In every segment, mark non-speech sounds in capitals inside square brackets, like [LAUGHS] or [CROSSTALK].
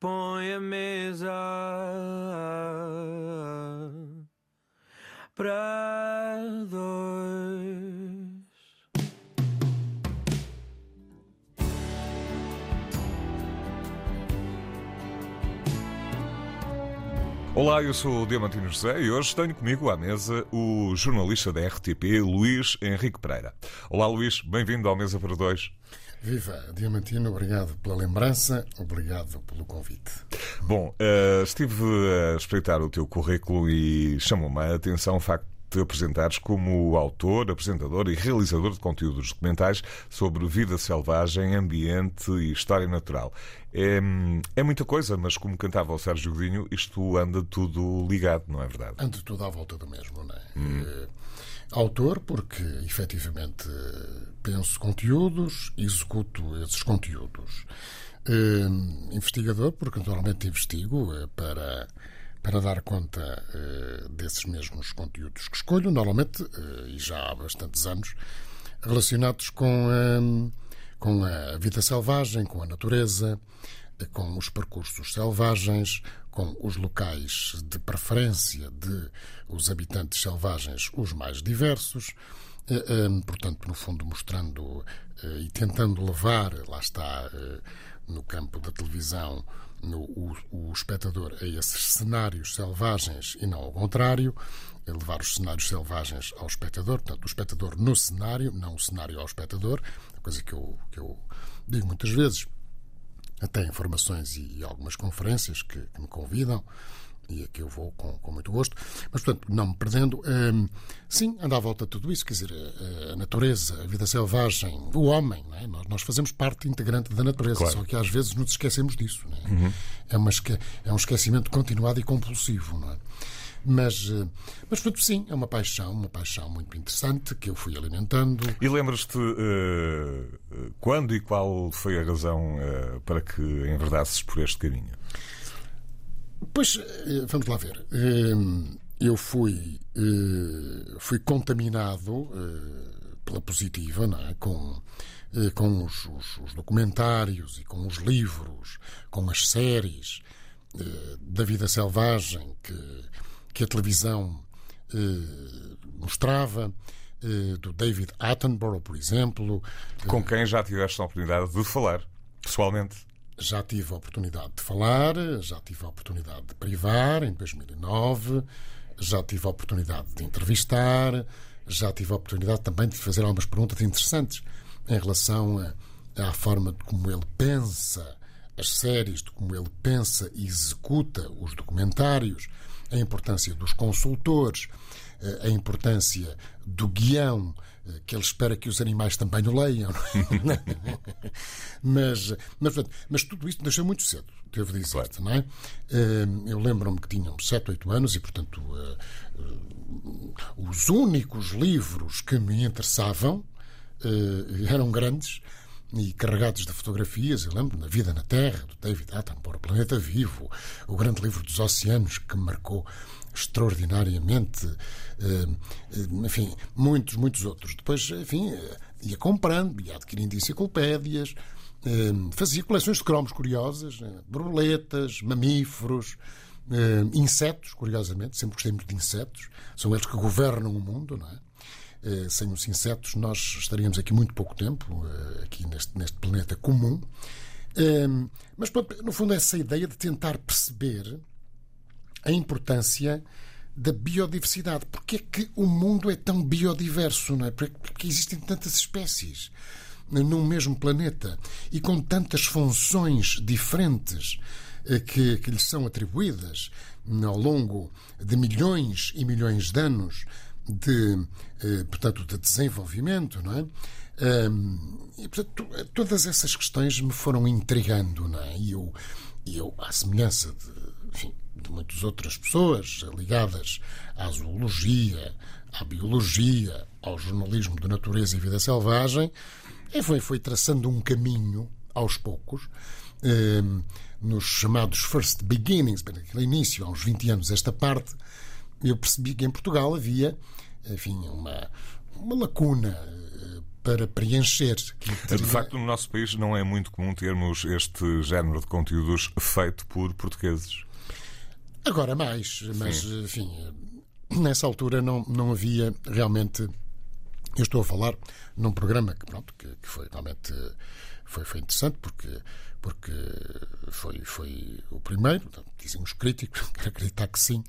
põe a mesa para dois. Olá, eu sou o Diamantino José e hoje tenho comigo à mesa o jornalista da RTP, Luís Henrique Pereira. Olá, Luís, bem-vindo ao Mesa para Dois. Viva, Diamantino, obrigado pela lembrança, obrigado pelo convite. Bom, uh, estive a espreitar o teu currículo e chamou-me a atenção o facto de te apresentares como autor, apresentador e realizador de conteúdos documentais sobre vida selvagem, ambiente e história natural. É, é muita coisa, mas como cantava o Sérgio Godinho, isto anda tudo ligado, não é verdade? Anda tudo à volta do mesmo, não é? Hum. é autor, porque efetivamente penso conteúdos, executo esses conteúdos. É, investigador, porque naturalmente investigo é, para para dar conta uh, desses mesmos conteúdos que escolho, normalmente, uh, e já há bastantes anos, relacionados com, uh, com a vida selvagem, com a natureza, com os percursos selvagens, com os locais de preferência de os habitantes selvagens, os mais diversos. Portanto, no fundo, mostrando e tentando levar, lá está, no campo da televisão, no, o, o espectador a esses cenários selvagens e não ao contrário, levar os cenários selvagens ao espectador, portanto, o espectador no cenário, não o cenário ao espectador, coisa que eu, que eu digo muitas vezes, até em formações e algumas conferências que, que me convidam e a que eu vou com, com muito gosto. Mas, portanto, não me perdendo, hum, sim, anda à volta de tudo isso, quer dizer, a, a natureza, a vida selvagem, o homem, é? nós, nós, fazemos parte integrante da natureza, claro. só que às vezes nos esquecemos disso. É? Uhum. É, uma, é um esquecimento continuado e compulsivo, não é? Mas, eh, mas portanto, sim, é uma paixão, uma paixão muito interessante que eu fui alimentando. E lembras-te uh, quando e qual foi a razão uh, para que enverdasses por este caminho? Pois, vamos lá ver. Eu fui, fui contaminado pela positiva, não é? com, com os, os, os documentários e com os livros, com as séries da vida selvagem que, que a televisão mostrava. Do David Attenborough, por exemplo. Com quem já tiveste a oportunidade de falar, pessoalmente já tive a oportunidade de falar, já tive a oportunidade de privar em 2009, já tive a oportunidade de entrevistar, já tive a oportunidade também de fazer algumas perguntas interessantes em relação a, à forma de como ele pensa as séries, de como ele pensa e executa os documentários, a importância dos consultores, eh, a importância do guião que ele espera que os animais também o leiam. É? [LAUGHS] mas, mas, portanto, mas tudo isto nasceu muito cedo, devo dizer, claro. não é? Ehm, eu lembro-me que tinham 7, 8 anos e, portanto, eh, eh, os únicos livros que me interessavam eh, eram grandes e carregados de fotografias. Eu lembro da Vida na Terra, do David Attenborough, Planeta Vivo, o grande livro dos oceanos que marcou extraordinariamente, eh, eh, enfim, muitos, muitos outros. Depois, enfim, eh, ia comprando, ia adquirindo enciclopédias, fazia coleções de cromos curiosas, borboletas, mamíferos, insetos, curiosamente, sempre gostei muito de insetos, são eles que governam o mundo, não é? Sem os insetos, nós estaríamos aqui muito pouco tempo, aqui neste, neste planeta comum. Mas, no fundo, essa ideia de tentar perceber a importância da biodiversidade. Porque é que o mundo é tão biodiverso, não é? Porque existem tantas espécies num mesmo planeta e com tantas funções diferentes eh, que, que lhes são atribuídas ao longo de milhões e milhões de anos de, eh, portanto, de desenvolvimento, não é? E, portanto, todas essas questões me foram intrigando, não é? E eu, eu à semelhança de, enfim, de muitas outras pessoas ligadas à zoologia, à biologia, ao jornalismo de natureza e vida selvagem, foi, foi traçando um caminho aos poucos, nos chamados first beginnings, naquele início, uns 20 anos, esta parte, eu percebi que em Portugal havia, enfim, uma, uma lacuna para preencher. que De teria- facto, no nosso país não é muito comum termos este género de conteúdos feito por portugueses. Agora mais, mas enfim, nessa altura não, não havia realmente. Eu estou a falar num programa que, pronto, que, que foi realmente foi, foi interessante porque, porque foi, foi o primeiro, dizem os críticos, [LAUGHS] quero acreditar que sim,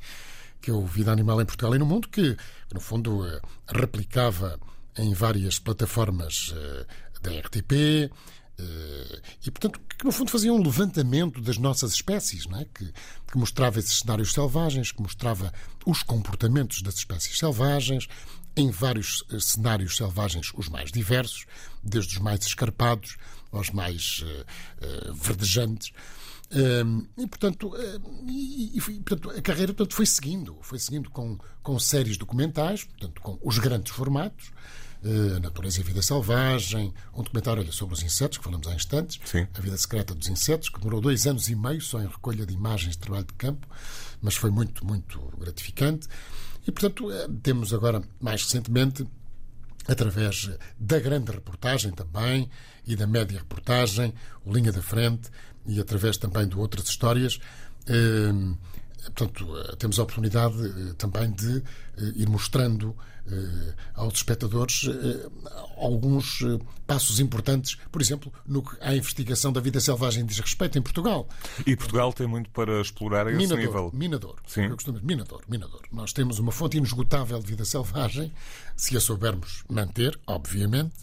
que é o Vida Animal em Portugal e no Mundo, que no fundo eh, replicava em várias plataformas eh, da RTP, eh, e, portanto, que no fundo fazia um levantamento das nossas espécies, não é? que, que mostrava esses cenários selvagens, que mostrava os comportamentos das espécies selvagens, em vários cenários selvagens, os mais diversos, desde os mais escarpados aos mais eh, eh, verdejantes. E, portanto, e, e, portanto, a carreira portanto, foi seguindo, foi seguindo com, com séries documentais, portanto, com os grandes formatos, uh, A Natureza e a Vida Selvagem, um documentário olha, sobre os insetos, que falamos há instantes, Sim. A Vida Secreta dos Insetos, que demorou dois anos e meio só em recolha de imagens de trabalho de campo, mas foi muito, muito gratificante. E, portanto, eh, temos agora, mais recentemente, através da grande reportagem também e da média reportagem, o Linha da Frente, e através também de outras histórias. Portanto, eh, temos a oportunidade eh, também de eh, ir mostrando aos espectadores alguns passos importantes, por exemplo, no que à investigação da vida selvagem diz respeito em Portugal. E Portugal tem muito para explorar a esse Minador, nível. minador. Sim. Eu costumo dizer, minador, minador. Nós temos uma fonte inesgotável de vida selvagem, se a soubermos manter, obviamente,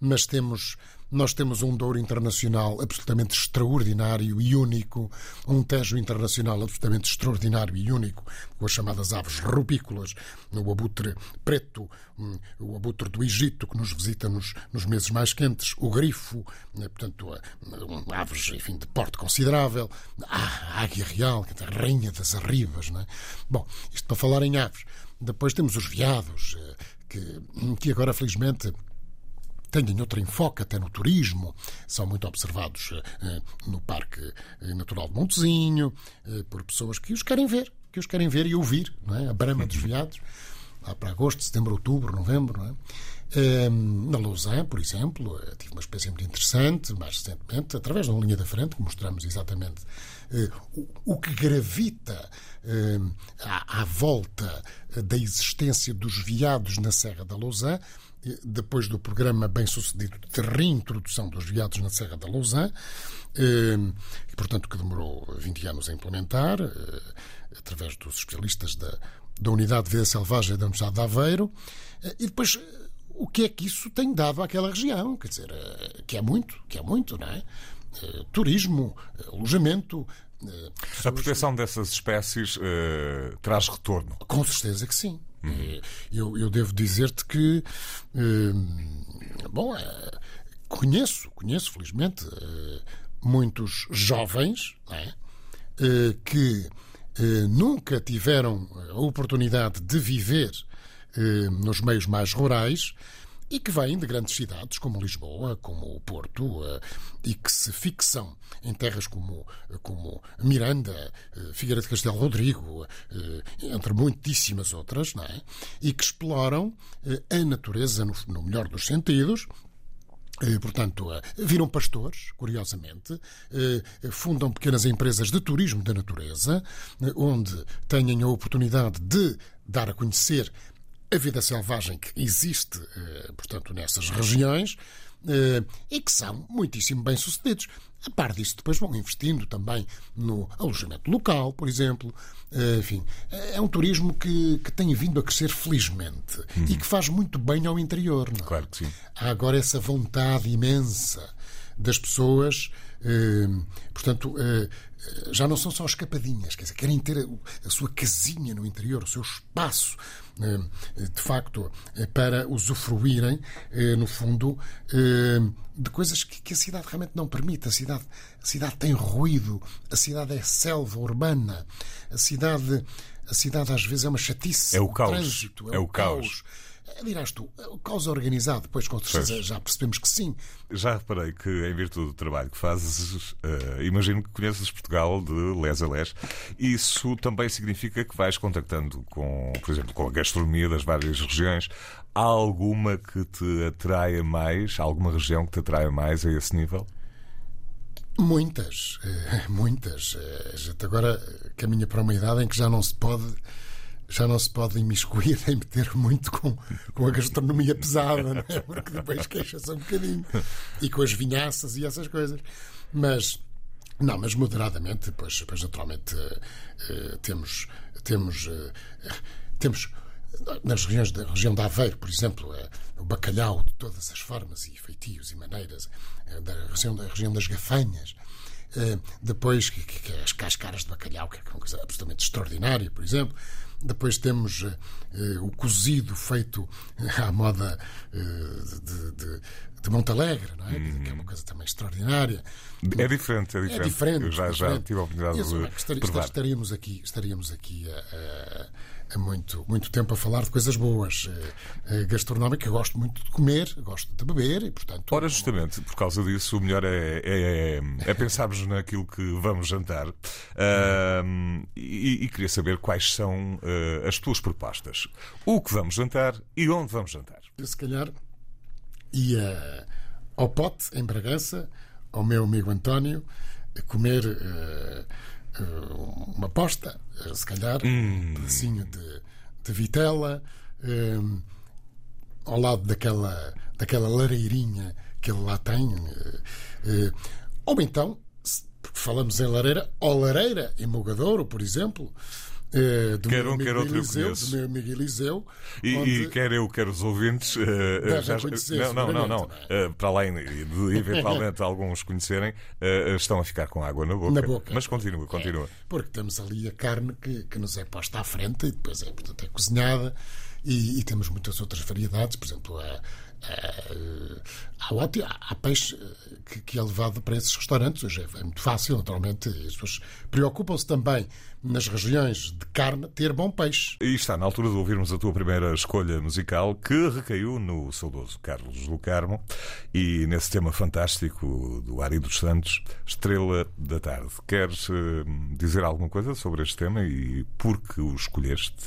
mas temos. Nós temos um Douro internacional absolutamente extraordinário e único, um Tejo internacional absolutamente extraordinário e único, com as chamadas aves rupícolas, o abutre preto, hum, o abutre do Egito, que nos visita nos, nos meses mais quentes, o grifo, né, portanto, aves enfim, de porte considerável, a águia real, que é a rainha das arribas. É? Bom, isto para falar em aves. Depois temos os veados, eh, que, que agora, felizmente, têm outro enfoque até no turismo, são muito observados eh, no Parque eh, Natural de Montezinho, eh, por pessoas que os querem ver, que os querem ver e ouvir, não é? A brama dos veados, lá para agosto, setembro, outubro, novembro, não é? Eh, Na Lausanne, por exemplo, eh, tive uma experiência muito interessante, mais recentemente, através de uma linha da frente, que mostramos exatamente eh, o, o que gravita eh, à, à volta eh, da existência dos veados na Serra da Lausanne, eh, depois do programa bem sucedido de reintrodução dos veados na Serra da Lausanne, eh, e, portanto, que demorou 20 anos a implementar, eh, através dos especialistas da, da Unidade de Vida Selvagem da Universidade de Aveiro, eh, e depois o que é que isso tem dado àquela região? Quer dizer, que é muito, que é muito, não é? Turismo, alojamento. A proteção dessas espécies traz retorno. com certeza que sim. Eu, eu devo dizer-te que, eh, bom, eh, conheço, conheço felizmente eh, muitos jovens é? Eh, que nunca tiveram a oportunidade de viver nos meios mais rurais e que vêm de grandes cidades como Lisboa, como o Porto, eh, e que se fixam em terras como, como Miranda, eh, Figueira de Castelo Rodrigo, eh, entre muitíssimas outras, não é? e que exploram eh, a natureza no, no melhor dos sentidos, eh, Portanto, eh, viram pastores, curiosamente, eh, fundam pequenas empresas de turismo da natureza, eh, onde têm a oportunidade de dar a conhecer a vida selvagem que existe, eh, portanto, nessas regiões eh, e que são muitíssimo bem-sucedidos. A par disso, depois vão investindo também no alojamento local, por exemplo. Eh, Enfim, é um turismo que, que tem vindo a crescer felizmente e que faz muito bem ao interior. Não é? Claro que sim. há agora essa vontade imensa das pessoas, portanto, já não são só escapadinhas, quer dizer, querem ter a, sua casinha no interior, o seu espaço, de facto, eh, para usufruírem, eh, no fundo, eh, de coisas que, a cidade realmente não permite. A cidade, a cidade tem ruído, a cidade é selva urbana, a cidade, a cidade às vezes é uma chatice. É o caos. trânsito, É o caos. Dirás tu, causa organizada, depois com certeza Pois. já percebemos que sim. Já reparei que, em virtude do trabalho que fazes, eh, imagino que conheces Portugal de les a les. Isso também significa que vais contactando com, por exemplo, com a gastronomia das várias regiões. Há alguma que te atraia mais? Há alguma região que te atraia mais a esse nível? Muitas, eh, [LAUGHS] muitas. Eh, A gente agora caminha para uma idade em que já não se pode. Já não se pode imiscuir nem meter muito com, com a gastronomia pesada, não é? porque depois queixa-se um bocadinho. E com as vinhaças e essas coisas. Mas, não, mas moderadamente, pois, pois naturalmente eh, eh, temos, temos, eh, temos nas regiões da região da Aveiro, por exemplo, eh, o bacalhau de todas as formas e feitios e maneiras, eh, da região, da região das gafanhas. Eh, Depois, que, que, que as cascaras de bacalhau, que é uma coisa absolutamente extraordinária, por exemplo. Depois temos eh, eh, o cozido feito à moda eh, de, de, de Montalegre, não é? Que é uma coisa também extraordinária. É diferente, é É diferente. diferente. Eu já, já diferente. tive a oportunidade Isso, é de que estar- provar. Estaríamos aqui, estaríamos aqui a muito, muito tempo a falar de coisas boas. Eh, eh, Gastronómica, eu gosto muito de comer, gosto de beber e, portanto. Ora, justamente, por causa disso, o melhor é, é, é pensarmos naquilo que vamos jantar. E, e queria saber quais são ah, as tuas propostas. O que vamos jantar e onde vamos jantar. Eu, se calhar, ia ao pote, em Bragança, ao meu amigo António, a comer eh, uma posta, eh, se calhar, um pedacinho de, de vitela, eh, ao lado daquela, daquela lareirinha que ele lá tem. eh, eh, ou então, falamos em lareira, ou lareira em Mogadouro, por exemplo. Eh, do Quer meu um, quer outro eu Eliseu, do meu amigo Eliseu, E, onde- e quer eu, quer os ouvintes. Devem já- conhecer, não, não, não, não. Ah, para além de eventualmente [LAUGHS] alguns conhecerem, ah, estão a ficar com água na boca. Na boca. Mas continua, continua. Porque temos ali a carne que, que nos é posta à frente e depois é, portanto, é cozinhada e, e temos muitas outras variedades, por exemplo, há, há, há, há- peixe eh, que, que é levado para esses restaurantes. Hoje é, é muito fácil, naturalmente, as pessoas preocupam-se também nas regiões de carne ter bom peixe. E está na altura de ouvirmos a tua primeira escolha musical, que recaiu no saudoso Carlos do Carmo e nesse tema fantástico do Ari dos Santos, Estrela da Tarde. Queres eh, dizer alguma coisa sobre este tema e por que o escolheste?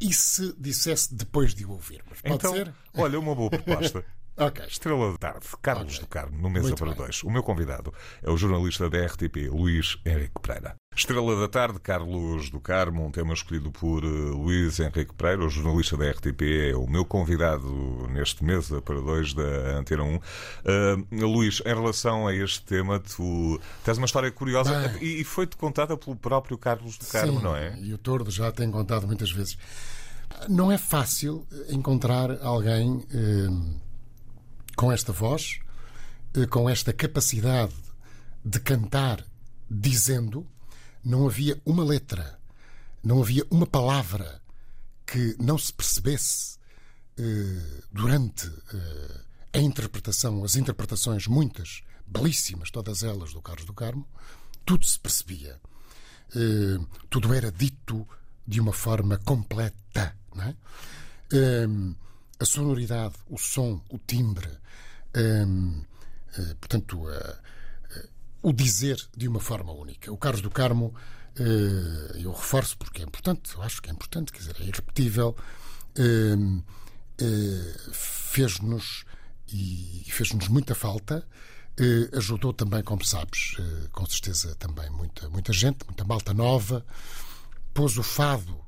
E se dissesse depois de o ouvirmos? Pode então, ser? olha, uma boa proposta. [LAUGHS] Ok. Estrela da Tarde, Carlos Ok. do Carmo, no Mesa Muito para bem. Dois. O meu convidado é o jornalista da RTP, Luís Henrique Pereira. Estrela da Tarde, Carlos do Carmo, um tema escolhido por eh, Luís Henrique Pereira, o jornalista da RTP, é o meu convidado neste Mesa para Dois da Antena 1. Uh, Luís, em relação a este tema, tu tens uma história curiosa Bem. e, foi-te contada pelo próprio Carlos do Carmo, Sim, não é? E o Tordo já tem contado muitas vezes. Não é fácil encontrar alguém eh, com esta voz, eh, com esta capacidade de cantar dizendo. Não havia uma letra, não havia uma palavra que não se percebesse eh, durante eh, a interpretação, as interpretações, muitas, belíssimas, todas elas do Carlos do Carmo, tudo se percebia. Tudo era dito de uma forma completa. Não é? A sonoridade, o som, o timbre, eh, eh, portanto, eh, eh, o dizer de uma forma única. O Carlos do Carmo, eu reforço porque é importante, eu acho que é importante, quer dizer, é irrepetível, eh, fez-nos e fez-nos muita falta. Ajudou também, como sabes, com certeza também muita, muita gente, muita malta nova, pôs o fado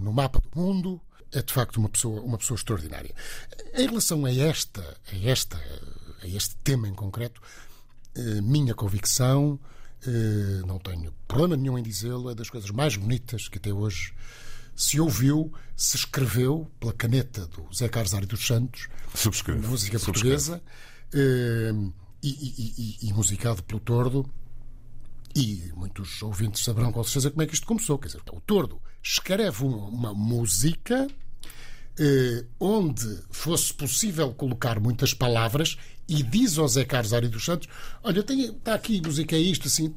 no mapa do mundo. É de facto uma pessoa, uma pessoa extraordinária. Em relação a esta, a esta, a este tema em concreto, eh, minha convicção, eh, não tenho problema nenhum em dizê-lo, é das coisas mais bonitas que até hoje se ouviu, se escreveu pela caneta do Zé Carlos Ari dos Santos, Subscrevo. na música portuguesa, eh, e, e- e- e musicado pelo Tordo. E muitos ouvintes saberão com certeza como é que isto começou. Quer dizer, o Tordo escreve uma, uma música eh, onde fosse possível colocar muitas palavras e diz ao Zé Carlos Ari dos Santos: Olha, tem, está aqui música, é isto assim.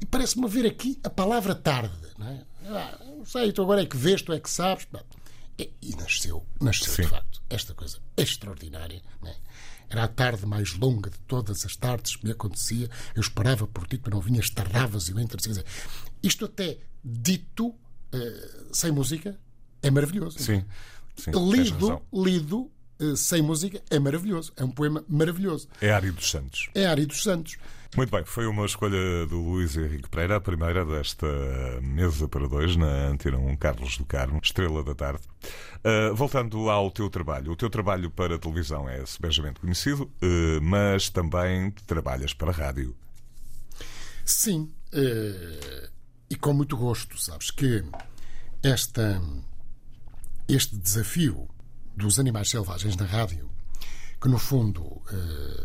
e Parece-me ver aqui a palavra tarde. Não, é? ah, sei, tu agora é que vês, tu é que sabes. E, e nasceu, nasceu Sim. de facto, esta coisa extraordinária. É? Era a tarde mais longa de todas as tardes que me acontecia. Eu esperava por ti, tu não vinhas, tarravas e eu entre. Isto até dito, eh, sem música, é maravilhoso. Sim. Sim, Lido, lido, eh, sem música, é maravilhoso. É um poema maravilhoso. É Ari dos Santos. É Ari dos Santos. Muito bem, foi uma escolha do Luís Henrique Pereira, a primeira desta mesa para dois na Antena 1, Carlos do Carmo, Estrela da Tarde. Uh, voltando ao teu trabalho, o teu trabalho para televisão é sebejamente conhecido, uh, mas também trabalhas para a rádio. Sim, e com muito gosto, sabes que esta, este desafio dos animais selvagens na rádio, que no fundo eh,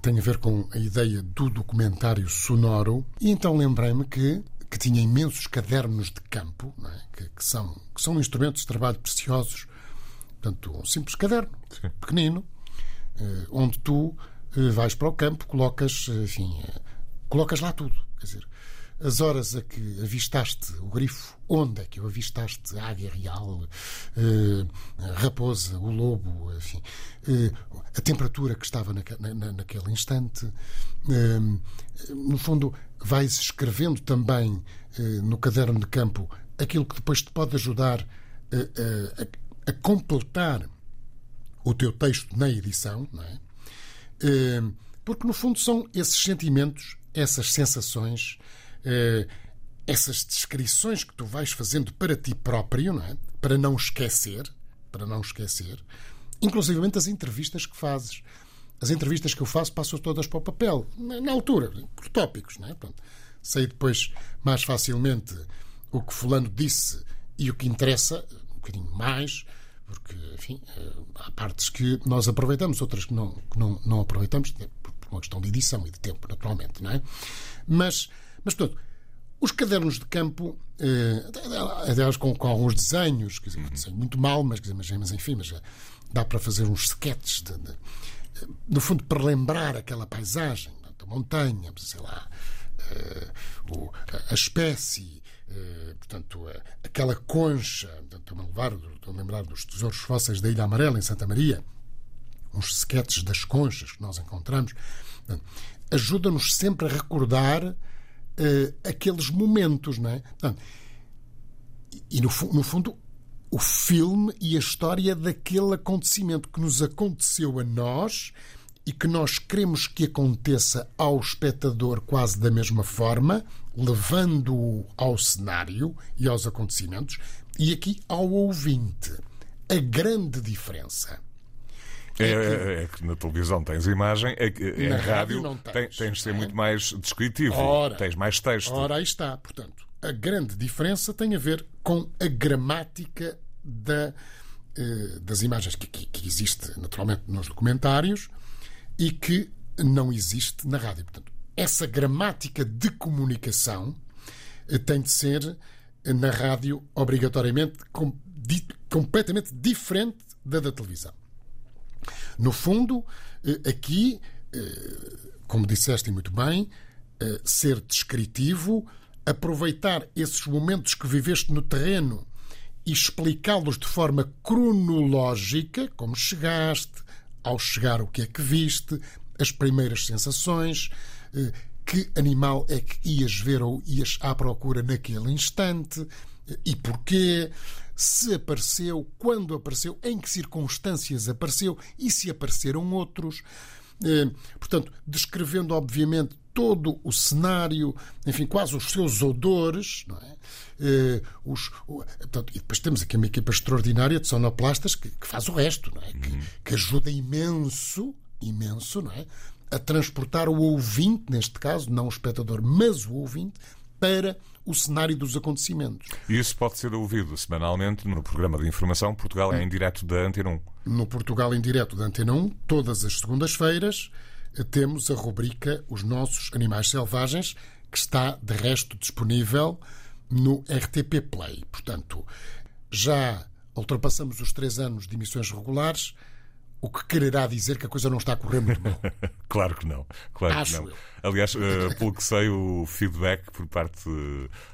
tem a ver com a ideia do documentário sonoro, e então lembrei-me que, que tinha imensos cadernos de campo, é? que, que são, que são instrumentos de trabalho preciosos, portanto, um simples caderno, pequenino, eh, onde tu eh, vais para o campo, colocas, eh, enfim, eh, colocas lá tudo. Quer dizer, as horas a que avistaste o grifo, onde é que o avistaste? A águia real, eh, a raposa, o lobo, enfim, eh, a temperatura que estava naque- na- na- naquele instante. Eh, no fundo, vais escrevendo também no caderno de campo aquilo que depois te pode ajudar eh, a, a completar o teu texto na edição, não é? Porque, no fundo, são esses sentimentos, essas sensações, essas descrições que tu vais fazendo para ti próprio, não é? Para não esquecer, para não esquecer, inclusivamente as entrevistas que fazes. As entrevistas que eu faço passam todas para o papel, na altura, por tópicos, não é? Portanto, sei depois mais facilmente o que fulano disse e o que interessa, um bocadinho mais, porque, enfim, eh, há partes que nós aproveitamos, outras que não, que não, não aproveitamos, por uma questão de edição e de tempo, naturalmente, não é? Mas, mas portanto, os cadernos de campo, eh, aliás, com, com alguns desenhos, quer dizer, desenho muito mal, mas, dizer, mas, mas enfim, mas eh, dá para fazer uns sketches, de, de- eh, no fundo, para lembrar aquela paisagem, portanto, a montanha, sei lá, eh, o- a- a espécie, eh, portanto, a- aquela concha, estou-me a levar, estou a lembrar dos tesouros fósseis da Ilha Amarela, em Santa Maria, uns sketches das conchas que nós encontramos, ajuda-nos sempre a recordar eh, aqueles momentos, não é? Portanto, e no, no fundo, o filme e a história daquele acontecimento que nos aconteceu a nós e que nós queremos que aconteça ao espectador quase da mesma forma, levando-o ao cenário e aos acontecimentos, e aqui ao ouvinte. A grande diferença. É, é- é que na televisão tens imagem, é que em Na rádio, rádio tens, tens de ser é? muito mais descritivo, Ora. tens mais texto. Ora, aí está. Portanto, a grande diferença tem a ver com a gramática da, eh, das imagens que, que- que existe naturalmente nos documentários e que não existe na rádio. Portanto, essa gramática de comunicação eh, tem de ser eh, na rádio obrigatoriamente com- di- completamente diferente da da televisão. No fundo, eh, aqui, eh, como disseste muito bem, eh, ser descritivo, aproveitar esses momentos que viveste no terreno e explicá-los de forma cronológica, como chegaste, ao chegar o que é que viste, as primeiras sensações, que animal é que ias ver ou ias à procura naquele instante e porquê, se apareceu, quando apareceu, em que circunstâncias apareceu e se apareceram outros. Eh, Portanto, descrevendo, obviamente, todo o cenário, enfim, quase os seus odores, não é? Eh, os, o- portanto, e depois temos aqui uma equipa extraordinária de sonoplastas que, que faz o resto, não é? Que, que ajuda imenso, imenso, não é? A transportar o ouvinte, neste caso, não o espectador, mas o ouvinte, para o cenário dos acontecimentos. E isso pode ser ouvido semanalmente no programa de informação Portugal é em direto da Antena 1. No Portugal em Direto da Antena 1, todas as segundas-feiras, eh, temos a rubrica Os Nossos Animais Selvagens, que está, de resto, disponível no RTP Play. Portanto, já ultrapassamos os três anos de emissões regulares. O que quererá dizer que a coisa não está a correr muito mal. [LAUGHS] Claro que não. Claro Acho que não. eu. Aliás, eh, pelo que sei, o feedback por parte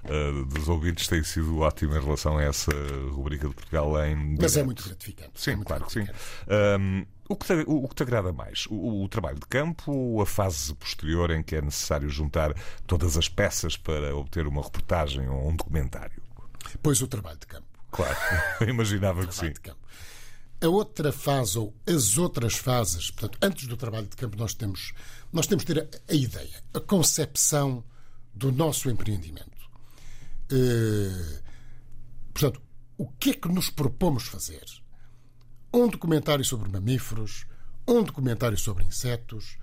eh, dos ouvintes tem sido ótimo em relação a essa rubrica de Portugal em. Mas é muito gratificante. Sim, É muito claro que sim. gratificante. Ahm, o, que te, o, que te agrada mais? O, o trabalho de campo ou a fase posterior em que é necessário juntar todas as peças para obter uma reportagem ou um documentário? Pois o trabalho de campo. Claro, [LAUGHS] imaginava que sim. A outra fase, ou as outras fases, portanto, antes do trabalho de campo, nós temos, nós temos de ter a, a ideia, a concepção do nosso empreendimento. Eh, portanto, o que é que nos propomos fazer? Um documentário sobre mamíferos, um documentário sobre insetos,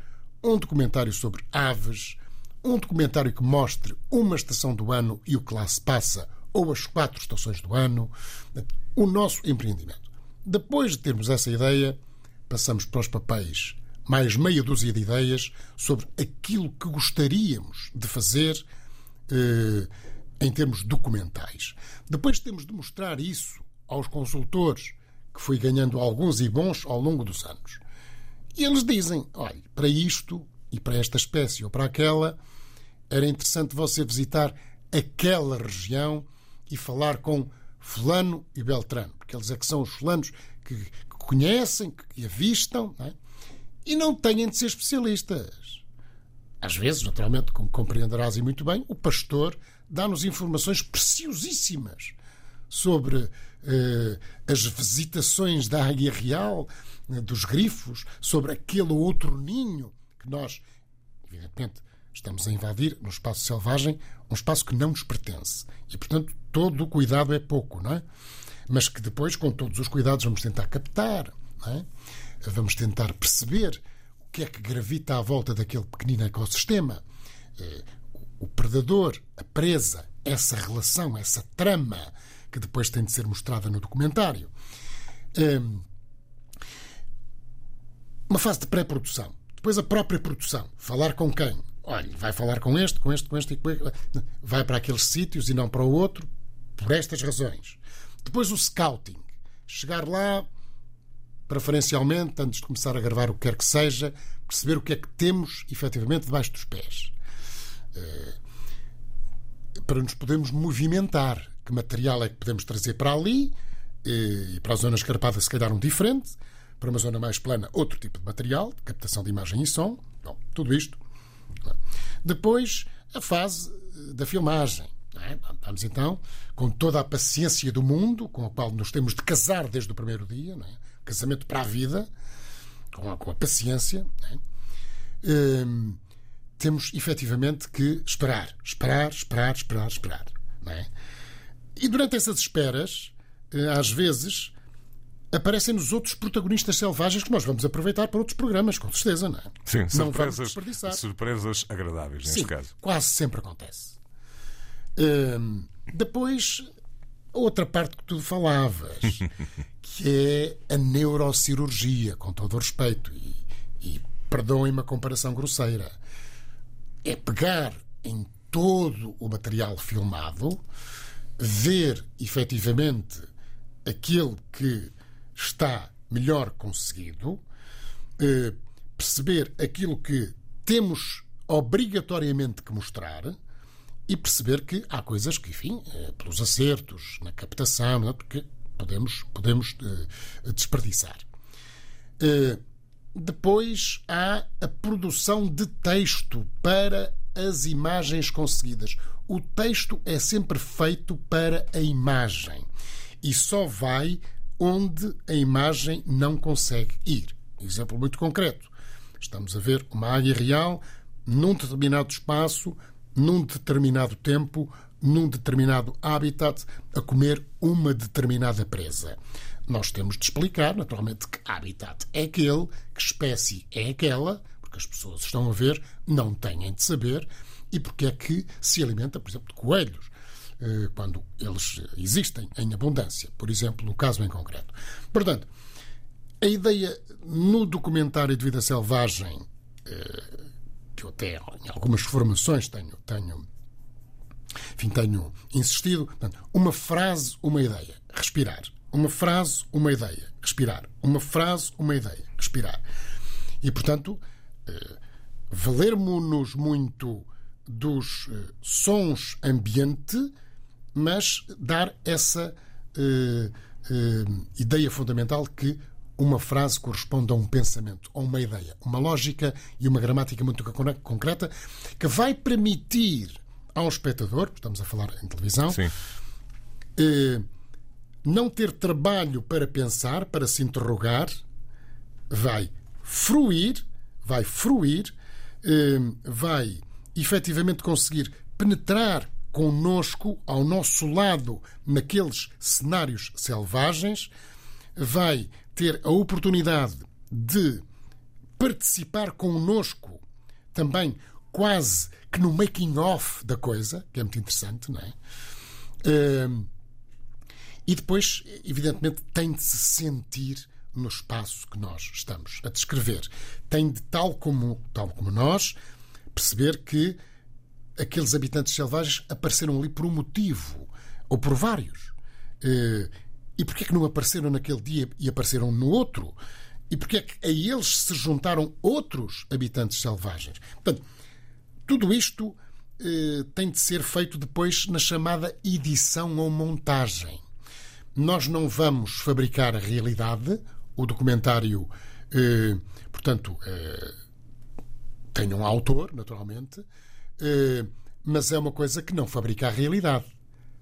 um documentário sobre aves, um documentário que mostre uma estação do ano e o que lá se passa, ou as quatro estações do ano. O nosso empreendimento. Depois de termos essa ideia, passamos para os papéis mais meia dúzia de ideias sobre aquilo que gostaríamos de fazer eh, em termos documentais. Depois temos de mostrar isso aos consultores, que fui ganhando alguns e bons ao longo dos anos. E eles dizem: olha, para isto e para esta espécie ou para aquela, era interessante você visitar aquela região e falar com Fulano e Beltrano, porque eles é que são os fulanos que, que conhecem, que avistam, não é? e não têm de ser especialistas. Às vezes, naturalmente, como compreenderás e muito bem, o pastor dá-nos informações preciosíssimas sobre eh, as visitações da águia real, eh, dos grifos, sobre aquele ou outro ninho que nós, evidentemente, estamos a invadir no espaço selvagem, um espaço que não nos pertence. E, portanto, todo o cuidado é pouco, não é? Mas que depois, com todos os cuidados, vamos tentar captar, não é? Vamos tentar perceber o que é que gravita à volta daquele pequenino ecossistema. Eh, O predador, a presa, essa relação, essa trama que depois tem de ser mostrada no documentário. Hum, uma fase de pré-produção. Depois a própria produção. Falar com quem? Olha, vai falar com este, com este, com este e com este. Vai para aqueles sítios e não para o outro, por estas razões. Depois o scouting. Chegar lá, preferencialmente, antes de começar a gravar o que quer que seja, perceber o que é que temos efetivamente debaixo dos pés. Eh, Para nos podermos movimentar. Que material é que podemos trazer para ali eh, e para a zona escarpada, se calhar um diferente. Para uma zona mais plana, outro tipo de material, de captação de imagem e som. Bom, tudo isto. Depois, a fase eh, da filmagem. é? Vamos então, com toda a paciência do mundo, com a qual nos temos de casar desde o primeiro dia, é? casamento para a vida, com a, com a paciência, é? Hum, temos efetivamente que esperar, esperar, esperar, esperar, esperar. É? E durante essas esperas, eh, às vezes, aparecem-nos outros protagonistas selvagens que nós vamos aproveitar para outros programas, com certeza, não é? Sim, não vamos surpresas, desperdiçar. surpresas agradáveis neste Sim, caso. quase sempre acontece. Hum, depois, a outra parte que tu falavas, [LAUGHS] que é a neurocirurgia, com todo o respeito, e, e perdoem-me a comparação grosseira, é pegar em todo o material filmado, ver efetivamente aquele que está melhor conseguido, eh, perceber aquilo que temos obrigatoriamente que mostrar e perceber que há coisas que, enfim, eh, pelos acertos na captação, é? podemos, podemos eh, desperdiçar. Depois há a produção de texto para as imagens conseguidas. O texto é sempre feito para a imagem e só vai onde a imagem não consegue ir. Exemplo muito concreto. Estamos a ver uma águia real num determinado espaço, num determinado tempo, num determinado habitat, a comer uma determinada presa. Nós temos de explicar, naturalmente, que habitat é aquele, que espécie é aquela, porque as pessoas estão a ver, não têm de saber, e porque é que se alimenta, por exemplo, de coelhos, quando eles existem em abundância, por exemplo, no caso em concreto. Portanto, a ideia no documentário de vida selvagem, eh, que eu até em algumas formações tenho, tenho, enfim, tenho insistido, uma frase, uma ideia, respirar. Uma frase, uma ideia. Respirar. Uma frase, uma ideia. Respirar. E, portanto, eh, valermos-nos muito dos eh, sons ambiente, mas dar essa eh, eh, ideia fundamental que uma frase corresponde a um pensamento, a uma ideia, uma lógica e uma gramática muito concreta que vai permitir ao espectador, estamos a falar em televisão, eh, não ter trabalho para pensar, para se interrogar, vai fruir, vai fruir, eh, vai efetivamente conseguir penetrar connosco, ao nosso lado, naqueles cenários selvagens, vai ter a oportunidade de participar connosco também quase que no making off da coisa, que é muito interessante, não é? Ehm, e depois, evidentemente, tem de se sentir no espaço que nós estamos a descrever. Tem de, tal como, tal como nós, perceber que aqueles habitantes selvagens apareceram ali por um motivo, ou por vários. Eh, e porquê é que não apareceram naquele dia e apareceram no outro? E porquê é que a eles se juntaram outros habitantes selvagens? Portanto, tudo isto eh, tem de ser feito depois na chamada edição ou montagem. Nós não vamos fabricar a realidade, o documentário, eh, portanto, tem um autor, naturalmente, mas é uma coisa que não fabrica a realidade.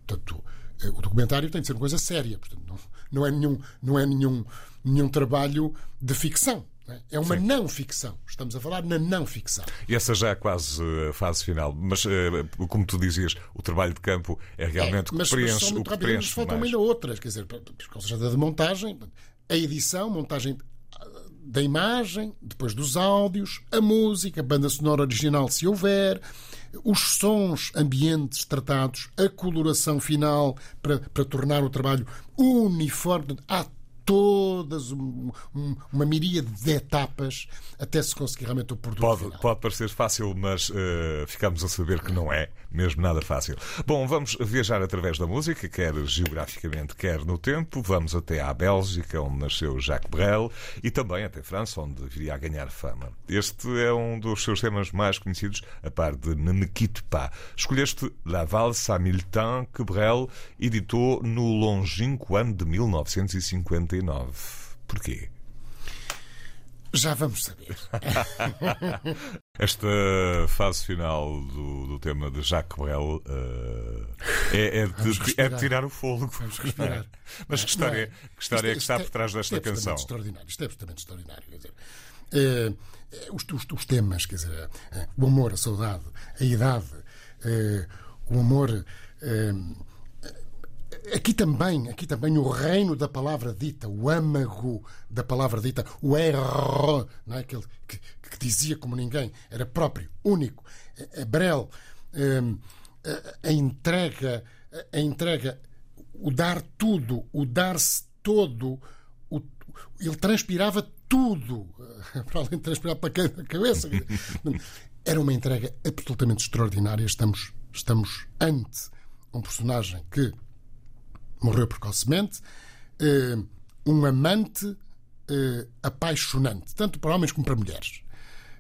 Portanto, eh, o documentário tem de ser uma coisa séria. Portanto, não, não é, nenhum, não é nenhum, nenhum trabalho de ficção. É É uma Sim. não ficção. Estamos a falar na não ficção. E essa já é quase a fase final. Mas, eh, como tu dizias, o trabalho de campo é realmente o mas, que mas preenche, só o muito que rapidamente preenche faltam mais. ainda outras. Quer dizer, ou seja, da montagem, a edição, montagem da imagem, depois dos áudios, a música, a banda sonora original, se houver, os sons ambientes tratados, a coloração final para, para tornar o trabalho uniforme. Há todas um- um- uma miríade de etapas até se conseguir realmente o produto Pode, final. pode parecer fácil, mas eh, ficamos a saber que não é mesmo nada fácil. Bom, vamos viajar através da música, quer geograficamente, quer no tempo. Vamos até à Bélgica, onde nasceu Jacques Brel, e também até França, onde viria a ganhar fama. Este é um dos seus temas mais conhecidos, a par de Ne me quitte pas. Escolheste La Valse à mille que Brel editou no longínquo ano de 1959. Porquê? Já vamos saber. [LAUGHS] Esta fase final do, do tema de Jacques Brel eh, é, é, de, é de tirar o fôlego. Vamos respirar. [LAUGHS] Mas que história, Não é? que, história é que Isto- está por trás desta isto é canção? extraordinário. Isto é absolutamente extraordinário. Quer dizer, eh, os, os- os temas, quer dizer, eh, o amor, a saudade, a idade, o amor. Aqui também, aqui também o reino da palavra dita, o âmago da palavra dita, o erro, não é? aquele que, que dizia como ninguém, era próprio, único. A- a Brel, hum, a, entrega, a entrega, o dar tudo, o dar-se todo, o- ele transpirava tudo, [LAUGHS] para além de transpirar para a cabeça. [LAUGHS] Era uma entrega absolutamente extraordinária. Estamos, estamos ante um personagem que morreu precocemente, eh, um amante eh, apaixonante, tanto para homens como para mulheres.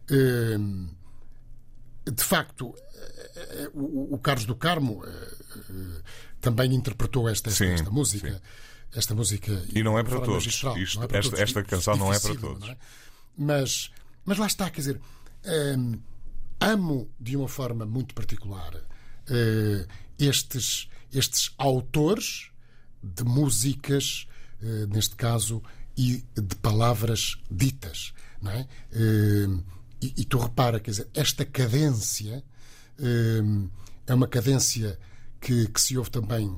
Eh, de facto, o, Carlos do Carmo também interpretou esta, esta, Sim, esta música. sim. Esta música E não é para todos. Isto- é para esta- todos. esta canção não é para todos. é? Mas, mas lá está, quer dizer, hum, amo de uma forma muito particular eh, estes, estes autores de músicas, eh, neste caso, e de palavras ditas, não é? Eh, e, e tu repara, quer dizer, esta cadência eh, é uma cadência que, que se ouve também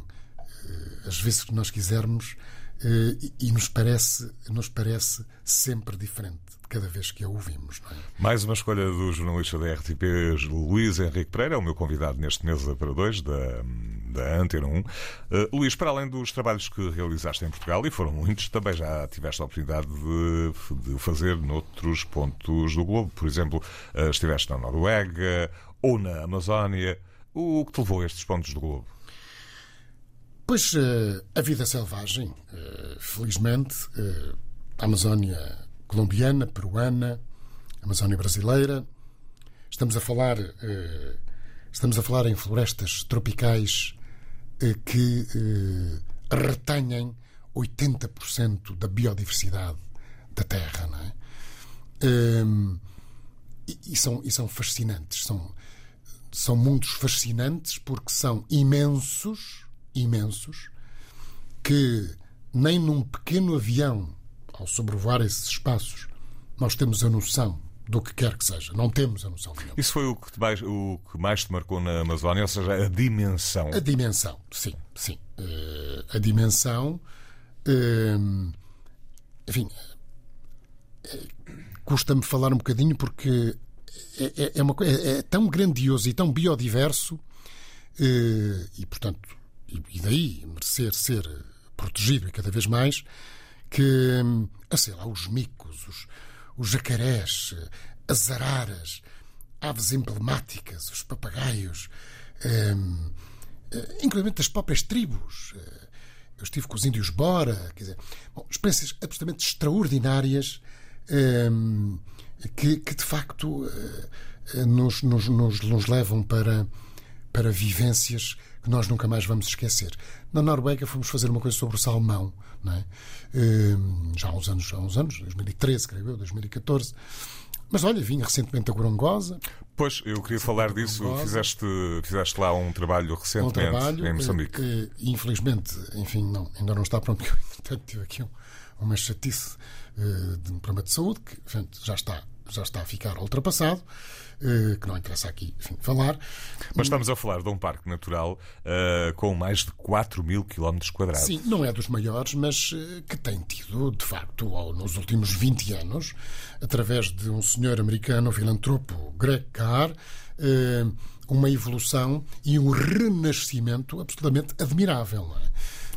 às vezes que nós quisermos e, e nos parece nos parece sempre diferente de cada vez que a ouvimos é? Mais uma escolha do jornalista da RTP, Luís Henrique Pereira, é o meu convidado neste Mesa para dois da, da Antena 1. Eh, Luís, para além dos trabalhos que realizaste em Portugal, e foram muitos, também já tiveste a oportunidade de, de fazer noutros pontos do globo. Por exemplo, eh, estiveste na Noruega ou na Amazónia. O que te levou a estes pontos do globo? Pois eh, a vida selvagem, eh, felizmente, eh, a Amazónia colombiana, peruana, Amazónia brasileira, estamos a falar, estamos a falar em florestas tropicais que retêm 80% da biodiversidade da Terra, não é? Ehm, e são, e são fascinantes, são, são mundos fascinantes porque são imensos, imensos, que nem num pequeno avião, ao sobrevoar esses espaços, nós temos a noção do que quer que seja. Não temos a noção nenhuma. Isso foi o que, mais, o que mais te marcou na Amazónia, ou seja, a dimensão. A dimensão, sim, sim. Eh, a dimensão. eh, enfim, eh, custa-me falar um bocadinho porque é, é- é uma, é, é tão grandioso e tão biodiverso eh, e, portanto, e, daí merecer ser protegido e cada vez mais que, hum, sei lá, os micos, os, os jacarés, as araras, aves emblemáticas, os papagaios, hum, eh, inclusive as próprias tribos. Eh, Eu estive com os índios Bora, quer dizer, bom, experiências absolutamente extraordinárias hum, que, que, de facto eh, nos, nos, nos, nos levam para, para vivências que nós nunca mais vamos esquecer. Na Noruega fomos fazer uma coisa sobre o salmão, é? Hum, já há uns anos, há uns anos, 2013, creio eu, 2014. Mas olha, vinha recentemente a Gorongosa, Pois, eu queria falar disso. Fizeste, fizeste lá um trabalho um recentemente trabalho em Moçambique. que, que, infelizmente, enfim, não, ainda não está pronto, [LAUGHS] porque eu, tive aqui um, uma chatice eh, de um problema de saúde que já, está, já está a ficar ultrapassado, eh, que não interessa aqui enfim, falar. Mas estamos a falar de um parque natural ah, com mais de 4 mil quilómetros quadrados. Sim, não é dos maiores, mas eh, que tem tido, de facto, ao- nos últimos 20 anos, através de um senhor americano, filantropo Greg Carr, eh, uma evolução e um renascimento absolutamente admirável. é?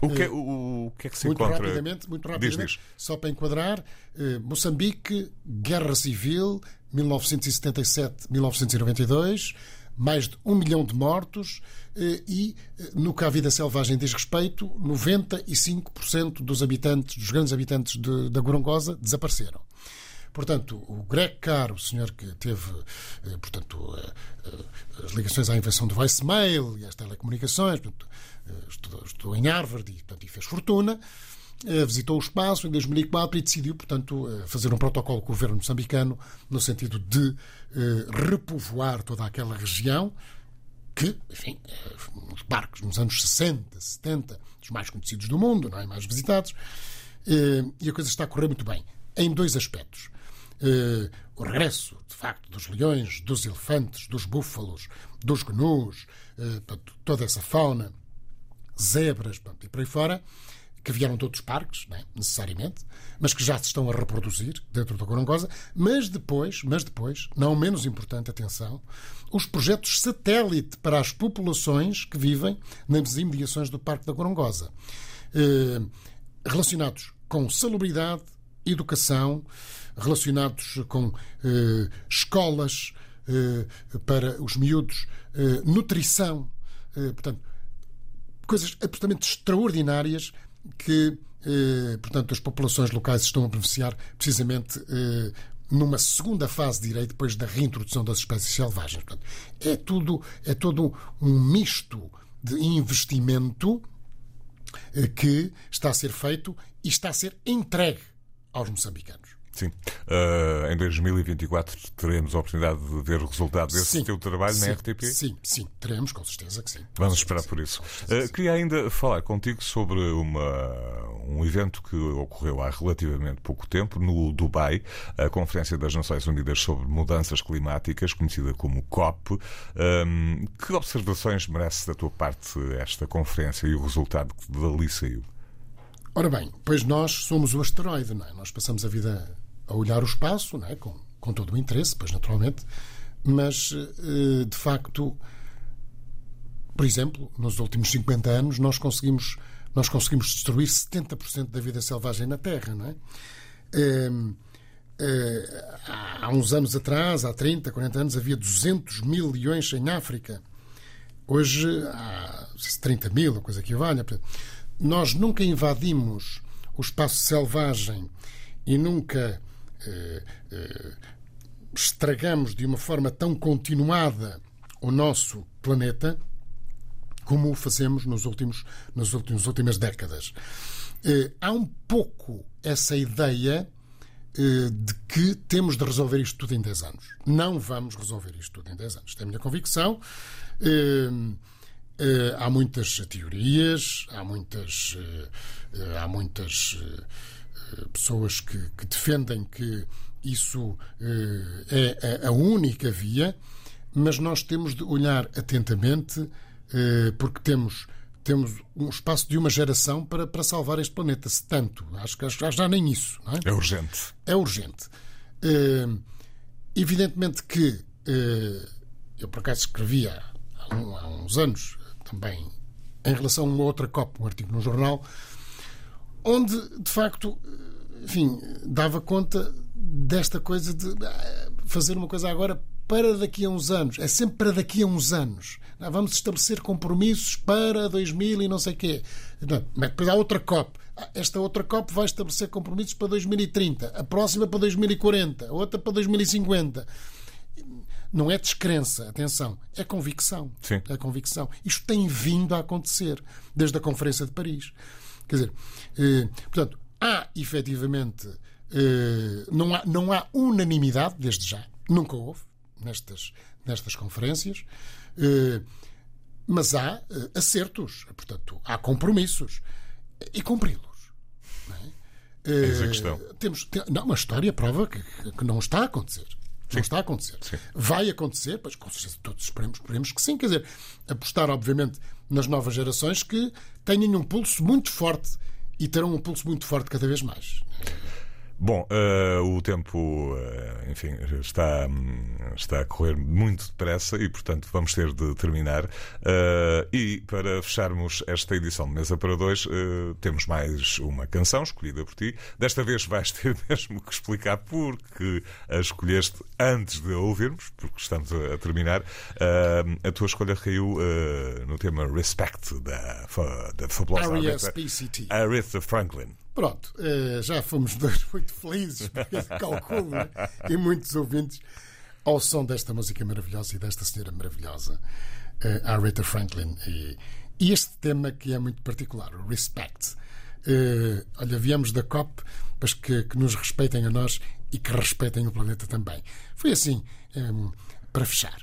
O, que é, o, o que é que se Muito encontra? rapidamente, muito Diz, rapidamente, diz. só para enquadrar, eh, Moçambique, Guerra Civil, 1977-1992, mais de um milhão de mortos eh, e, eh, no que à vida selvagem diz respeito, 95% dos habitantes, dos grandes habitantes de- da Gorongosa, desapareceram. Portanto, o Greg Carr, o senhor que teve, eh, portanto, as ligações à invenção do voicemail e às telecomunicações, portanto, estudou, estudou em Harvard e, portanto, e fez fortuna, visitou o espaço em 2004 e decidiu, portanto, eh, fazer um protocolo com o governo moçambicano no sentido de eh, repovoar toda aquela região que, enfim, eh, uns parques nos anos 60, 70, dos mais conhecidos do mundo, não é? mais visitados, eh, e a coisa está a correr muito bem, em dois aspectos. Eh, o regresso, de facto, dos leões, dos elefantes, dos búfalos, dos gnus, eh, toda essa fauna, zebras e por aí fora, que vieram de outros parques, é? necessariamente, mas que já se estão a reproduzir dentro da Gorongosa, mas depois, mas depois, não menos importante, atenção, os projetos satélite para as populações que vivem nas imediações do Parque da Gorongosa, eh, relacionados com salubridade, educação, relacionados com eh, escolas eh, para os miúdos, eh, nutrição, eh, portanto, coisas absolutamente extraordinárias que, eh, portanto, as populações locais estão a beneficiar precisamente eh, numa segunda fase, direi, depois da reintrodução das espécies selvagens. Portanto, é tudo, é todo um misto de investimento eh, que está a ser feito e está a ser entregue aos moçambicanos. Sim. Ah, em 2024 teremos a oportunidade de ver o resultado desse Sim, teu trabalho sim, na RTP? Sim, sim, teremos, com certeza que sim. Vamos esperar por isso. Uh, queria ainda falar contigo sobre uma, um evento que ocorreu há relativamente pouco tempo no Dubai, a Conferência das Nações Unidas sobre Mudanças Climáticas, conhecida como COP. Um, que observações merece da tua parte esta conferência e o resultado que dali saiu? Ora bem, pois nós somos o asteroide, não é? Nós passamos a vida a olhar o espaço, não é? Com, com todo o interesse, pois naturalmente, mas eh, de facto, por exemplo, nos últimos 50 anos nós conseguimos nós conseguimos destruir 70% da vida selvagem na Terra, não é? Ehm, eh, há uns anos atrás, há 30, 40 anos, havia 200 mil leões em África. Hoje há 30 mil, ou coisa que valha. Nós nunca invadimos o espaço selvagem e nunca estragamos de uma forma tão continuada o nosso planeta como o fazemos nos últimos, nas últimos, últimas décadas. Eh, há um pouco essa ideia eh, de que temos de resolver isto tudo em 10 anos. Não vamos resolver isto tudo em 10 anos. Esta é a minha convicção. Eh, eh, há muitas teorias, há muitas, há muitas pessoas que, que defendem que isso é a única via, mas nós temos de olhar atentamente porque temos temos um espaço de uma geração para, para salvar este planeta. Se tanto, acho que já, já nem isso. É? é? urgente. É urgente. Uh, evidentemente que uh, eu, por acaso, escrevi há, há, uns anos também em relação a uma outra COP, um artigo no jornal, onde, de facto, enfim, dava conta desta coisa de ah, fazer uma coisa agora para daqui a uns anos. É sempre para daqui a uns anos. Vamos estabelecer compromissos para 2000 e não sei o quê. Mas depois há outra COP. Ah, esta outra COP vai estabelecer compromissos para 2030, a próxima para 2040, a outra para 2050. Não é descrença, atenção, é convicção. Sim. É convicção. Isto tem vindo a acontecer desde a Conferência de Paris. Quer dizer, eh, portanto, há efetivamente. Eh, não, há, não há unanimidade, desde já, nunca houve nestas, nestas conferências, eh, mas há eh, acertos, portanto, há compromissos e cumpri-los. É? Essa é a questão. Temos, não, uma história prova que, que não está a acontecer. Sim. Não está a acontecer. Sim. Vai acontecer, pois com certeza todos esperemos, esperemos que sim. Quer dizer, apostar, obviamente, nas novas gerações que tenham um pulso muito forte e terão um pulso muito forte cada vez mais. Bom, uh, o tempo, uh, enfim, está, está a correr muito depressa e, portanto, vamos ter de terminar. Uh, e para fecharmos esta edição de Mesa para Dois, temos mais uma canção escolhida por ti. Desta vez vais [LAUGHS] ter mesmo que explicar porque a escolheste antes de a ouvirmos, porque estamos a, terminar. a tua escolha caiu no tema Respect da, da fabulosa Aretha Franklin. Pronto, eh, já fomos dois [LAUGHS] muito felizes, calculo, né? e muitos ouvintes, ao som desta música maravilhosa e desta senhora maravilhosa, eh, Aretha Franklin. E, este tema que é muito particular, o Respect. Uh, olha, viemos da COP, mas que, que, nos respeitem a nós e que respeitem o planeta também. Foi assim, um, para fechar.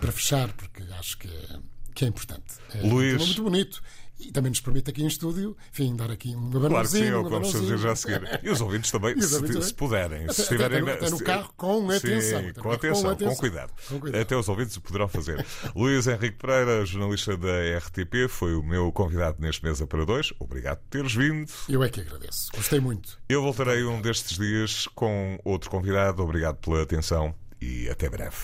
Para fechar, porque acho que é, que é importante. É Luís, muito bonito e também nos permite aqui em estúdio, enfim, dar aqui um abanãozinho. Claro que sim, é o que vamos fazer já a seguir. E os ouvintes também, [LAUGHS] os ouvintes se, puderem. Se estiverem até, até no carro, com atenção. Sim, com, atenção, com, atenção, com cuidado. com cuidado. Até os ouvintes poderão fazer. [LAUGHS] Luís Henrique Pereira, jornalista da RTP, foi o meu convidado neste Mesa para Dois. Obrigado por teres vindo. Eu é que agradeço. Gostei muito. Eu voltarei um destes dias com outro convidado. Obrigado pela atenção e até breve.